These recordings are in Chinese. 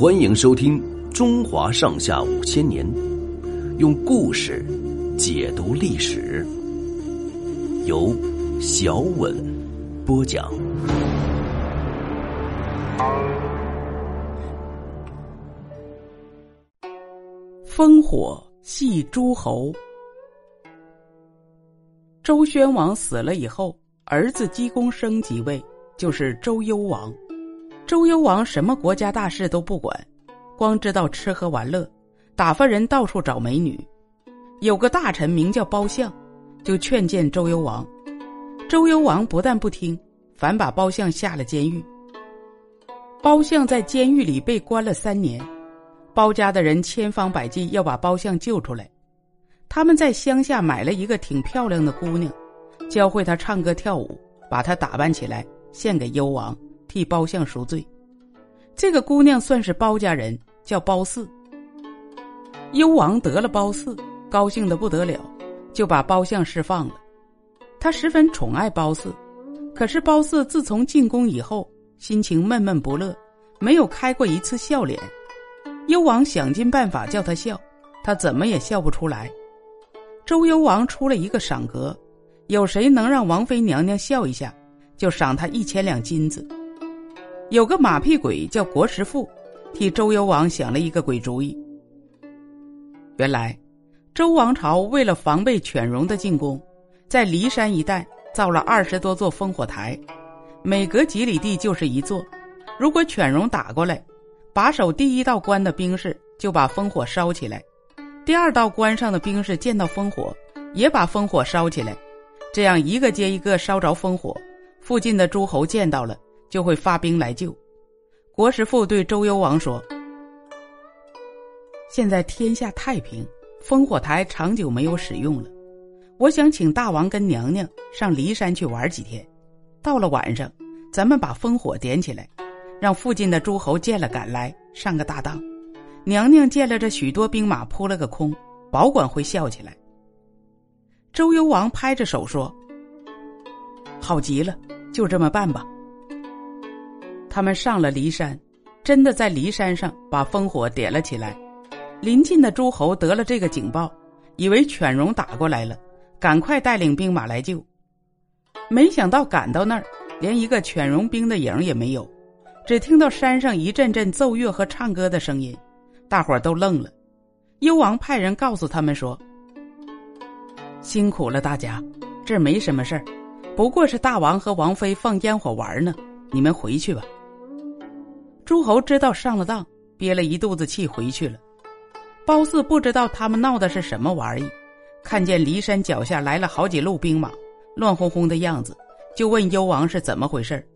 欢迎收听《中华上下五千年》，用故事解读历史，由小稳播讲。烽火戏诸侯。周宣王死了以后，儿子姬公生即位，就是周幽王。周幽王什么国家大事都不管，光知道吃喝玩乐，打发人到处找美女。有个大臣名叫包相，就劝谏周幽王。周幽王不但不听，反把包相下了监狱。包相在监狱里被关了三年，包家的人千方百计要把包相救出来。他们在乡下买了一个挺漂亮的姑娘，教会她唱歌跳舞，把她打扮起来，献给幽王。替包相赎罪，这个姑娘算是包家人，叫包四。幽王得了包四，高兴的不得了，就把包相释放了。他十分宠爱包四，可是包四自从进宫以后，心情闷闷不乐，没有开过一次笑脸。幽王想尽办法叫他笑，他怎么也笑不出来。周幽王出了一个赏格，有谁能让王妃娘娘笑一下，就赏他一千两金子。有个马屁鬼叫国师傅，替周幽王想了一个鬼主意。原来，周王朝为了防备犬戎的进攻，在骊山一带造了二十多座烽火台，每隔几里地就是一座。如果犬戎打过来，把守第一道关的兵士就把烽火烧起来，第二道关上的兵士见到烽火，也把烽火烧起来，这样一个接一个烧着烽火，附近的诸侯见到了。就会发兵来救。国师傅对周幽王说：“现在天下太平，烽火台长久没有使用了，我想请大王跟娘娘上骊山去玩几天。到了晚上，咱们把烽火点起来，让附近的诸侯见了赶来，上个大当。娘娘见了这许多兵马扑了个空，保管会笑起来。”周幽王拍着手说：“好极了，就这么办吧。”他们上了骊山，真的在骊山上把烽火点了起来。临近的诸侯得了这个警报，以为犬戎打过来了，赶快带领兵马来救。没想到赶到那儿，连一个犬戎兵的影也没有，只听到山上一阵阵奏乐和唱歌的声音，大伙儿都愣了。幽王派人告诉他们说：“辛苦了大家，这没什么事儿，不过是大王和王妃放烟火玩呢，你们回去吧。”诸侯知道上了当，憋了一肚子气回去了。褒姒不知道他们闹的是什么玩意，看见骊山脚下来了好几路兵马，乱哄哄的样子，就问幽王是怎么回事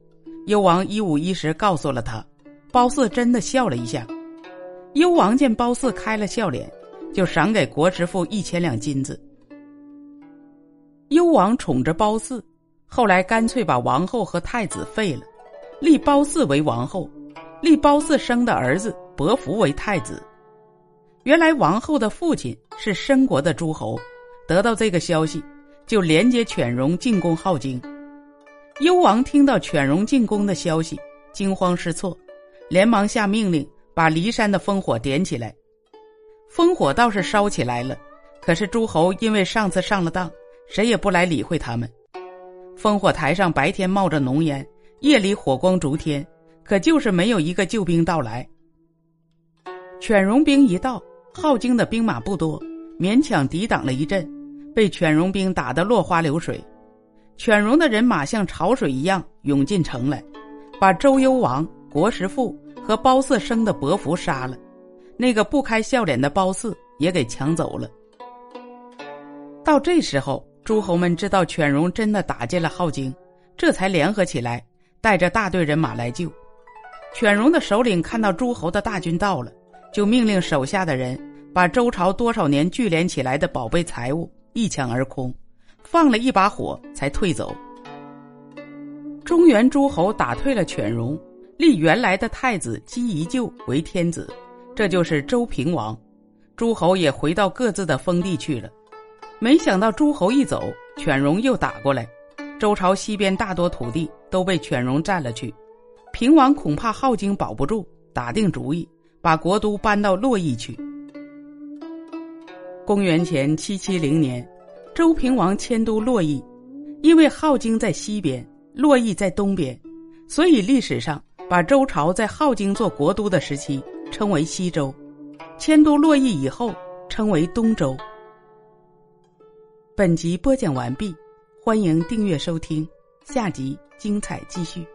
幽王一五一十告诉了他。褒姒真的笑了一下。幽王见褒姒开了笑脸，就赏给国师傅一千两金子。幽王宠着褒姒，后来干脆把王后和太子废了，立褒姒为王后。立褒姒生的儿子伯服为太子。原来王后的父亲是申国的诸侯，得到这个消息，就连接犬戎进攻镐京。幽王听到犬戎进攻的消息，惊慌失措，连忙下命令把骊山的烽火点起来。烽火倒是烧起来了，可是诸侯因为上次上了当，谁也不来理会他们。烽火台上白天冒着浓烟，夜里火光烛天。可就是没有一个救兵到来。犬戎兵一到，镐京的兵马不多，勉强抵挡了一阵，被犬戎兵打得落花流水。犬戎的人马像潮水一样涌进城来，把周幽王、国师傅和褒姒生的伯服杀了，那个不开笑脸的褒姒也给抢走了。到这时候，诸侯们知道犬戎真的打进了镐京，这才联合起来，带着大队人马来救。犬戎的首领看到诸侯的大军到了，就命令手下的人把周朝多少年聚敛起来的宝贝财物一抢而空，放了一把火才退走。中原诸侯打退了犬戎，立原来的太子姬宜臼为天子，这就是周平王。诸侯也回到各自的封地去了。没想到诸侯一走，犬戎又打过来，周朝西边大多土地都被犬戎占了去。平王恐怕镐京保不住，打定主意把国都搬到洛邑去。公元前七七零年，周平王迁都洛邑，因为镐京在西边，洛邑在东边，所以历史上把周朝在镐京做国都的时期称为西周，迁都洛邑以后称为东周。本集播讲完毕，欢迎订阅收听，下集精彩继续。